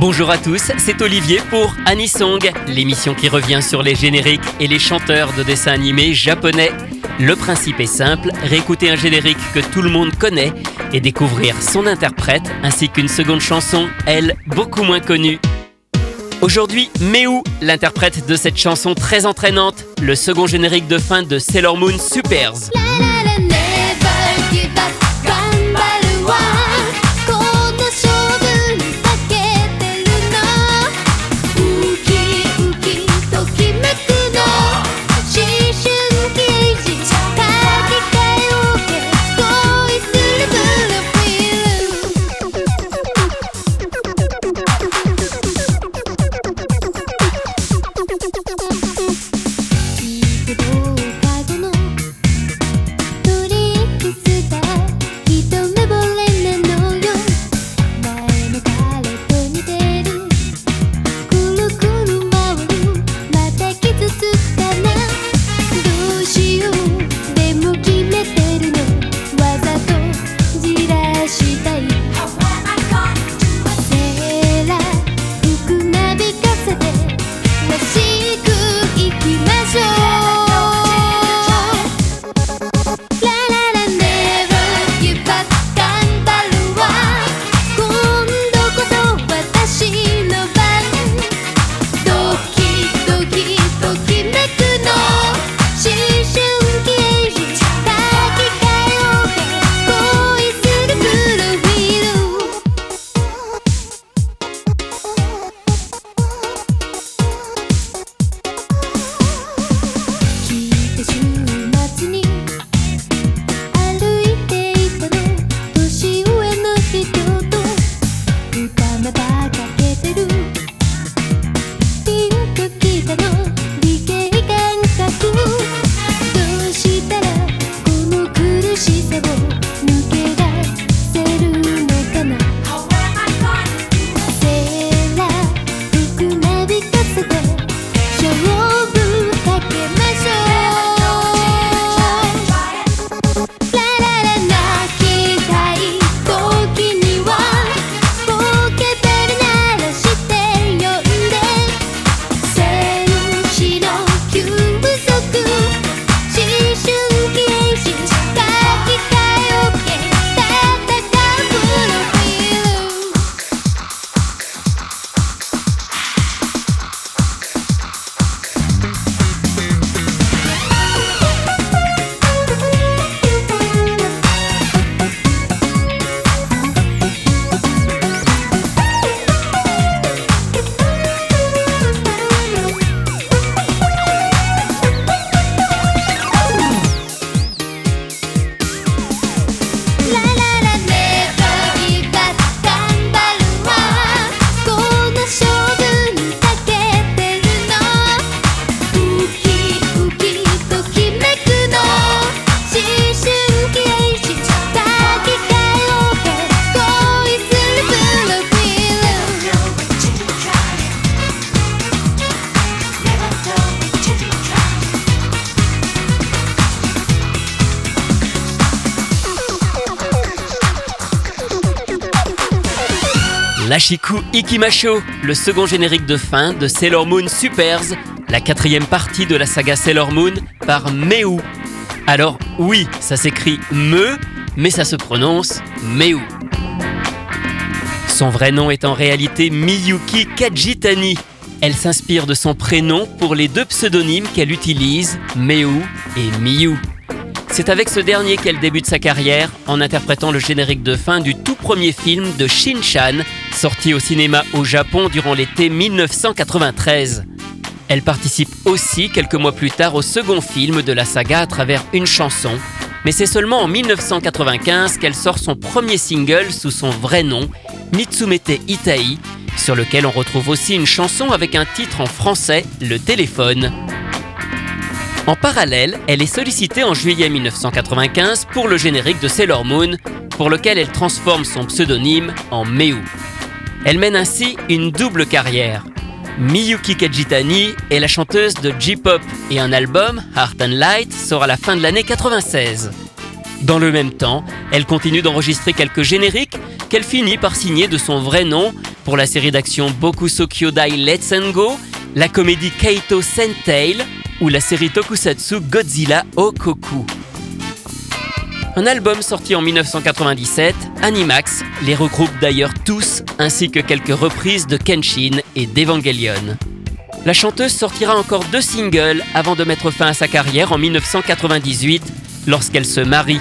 Bonjour à tous, c'est Olivier pour Anisong, l'émission qui revient sur les génériques et les chanteurs de dessins animés japonais. Le principe est simple, réécouter un générique que tout le monde connaît et découvrir son interprète ainsi qu'une seconde chanson, elle, beaucoup moins connue. Aujourd'hui, Meu, l'interprète de cette chanson très entraînante, le second générique de fin de Sailor Moon Supers. Lashiku Ikimasho, le second générique de fin de Sailor Moon Supers, la quatrième partie de la saga Sailor Moon par Meu. Alors oui, ça s'écrit Me, mais ça se prononce Meu. Son vrai nom est en réalité Miyuki Kajitani. Elle s'inspire de son prénom pour les deux pseudonymes qu'elle utilise, Meu et Miyu. C'est avec ce dernier qu'elle débute sa carrière en interprétant le générique de fin du tout premier film de Shin-Chan, sorti au cinéma au Japon durant l'été 1993. Elle participe aussi quelques mois plus tard au second film de la saga à travers une chanson, mais c'est seulement en 1995 qu'elle sort son premier single sous son vrai nom, Mitsumete Itai, sur lequel on retrouve aussi une chanson avec un titre en français, Le téléphone. En parallèle, elle est sollicitée en juillet 1995 pour le générique de Sailor Moon, pour lequel elle transforme son pseudonyme en Meu. Elle mène ainsi une double carrière. Miyuki Kajitani est la chanteuse de J-pop et un album, Heart and Light, sort à la fin de l'année 96. Dans le même temps, elle continue d'enregistrer quelques génériques qu'elle finit par signer de son vrai nom pour la série d'action Bokusou Kyodai Let's and Go, la comédie Kaito Sentai ou la série Tokusatsu Godzilla Okoku. Un album sorti en 1997, Animax, les regroupe d'ailleurs tous, ainsi que quelques reprises de Kenshin et d'Evangelion. La chanteuse sortira encore deux singles avant de mettre fin à sa carrière en 1998 lorsqu'elle se marie.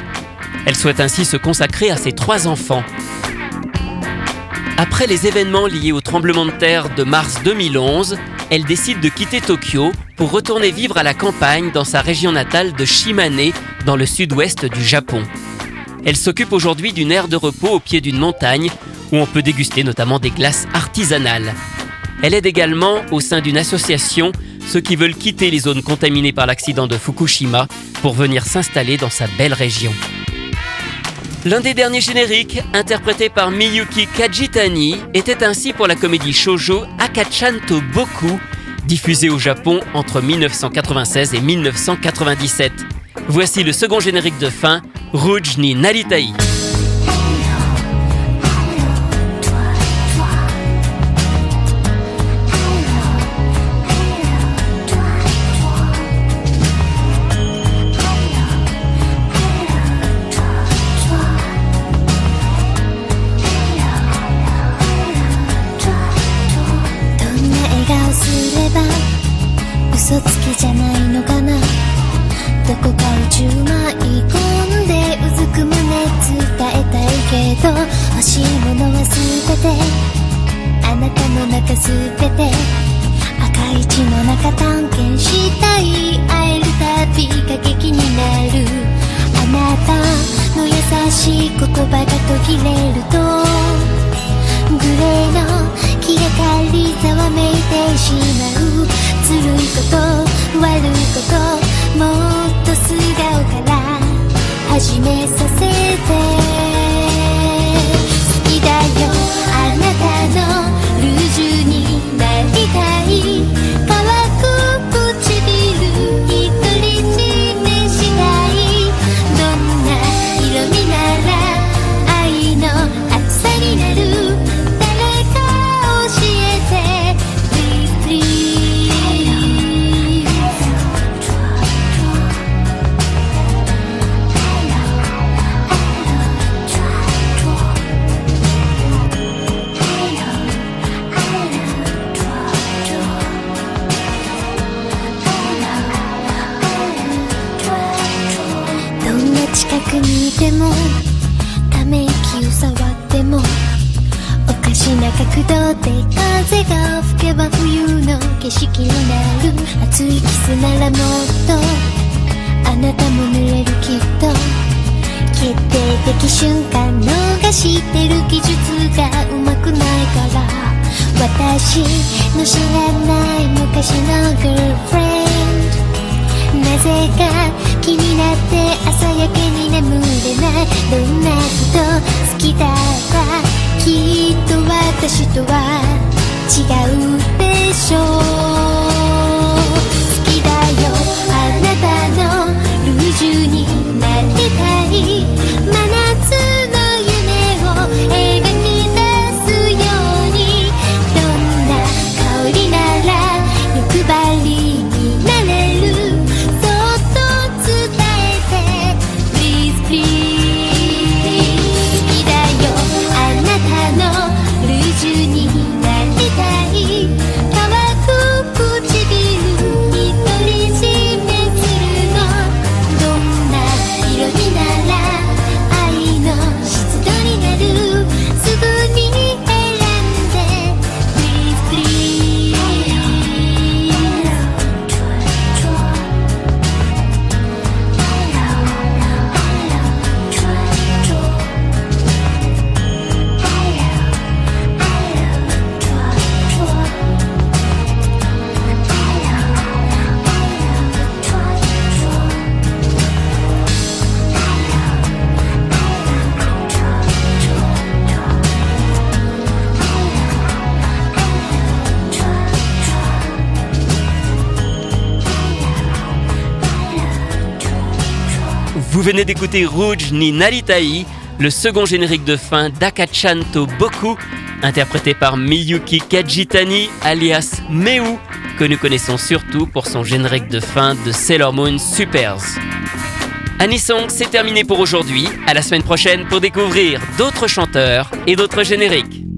Elle souhaite ainsi se consacrer à ses trois enfants. Après les événements liés au tremblement de terre de mars 2011, elle décide de quitter Tokyo pour retourner vivre à la campagne dans sa région natale de Shimane, dans le sud-ouest du Japon. Elle s'occupe aujourd'hui d'une aire de repos au pied d'une montagne où on peut déguster notamment des glaces artisanales. Elle aide également au sein d'une association ceux qui veulent quitter les zones contaminées par l'accident de Fukushima pour venir s'installer dans sa belle région. L'un des derniers génériques, interprété par Miyuki Kajitani, était ainsi pour la comédie shoujo Akachanto Boku, diffusée au Japon entre 1996 et 1997. Voici le second générique de fin, 捨てて赤い血の中探検したい。会えるたびが劇になる。あなたの優しい言葉が途切れるとグレーの気がかりざわめいてしまう。ずるいこと悪いこともっと素顔から始めさ景色になる熱いキスならもっとあなたも濡れるきっと。決定的瞬間逃してる技術がうまくないから。私の知らない昔の girlfriend なぜか気になって朝焼けに眠れない。どんな人好きだかきっと私とは違う。依旧。Vous venez d'écouter Rouge ni Naritai, le second générique de fin d'Akachanto Boku, interprété par Miyuki Kajitani alias Meu, que nous connaissons surtout pour son générique de fin de Sailor Moon Supers. Anisong, c'est terminé pour aujourd'hui. À la semaine prochaine pour découvrir d'autres chanteurs et d'autres génériques.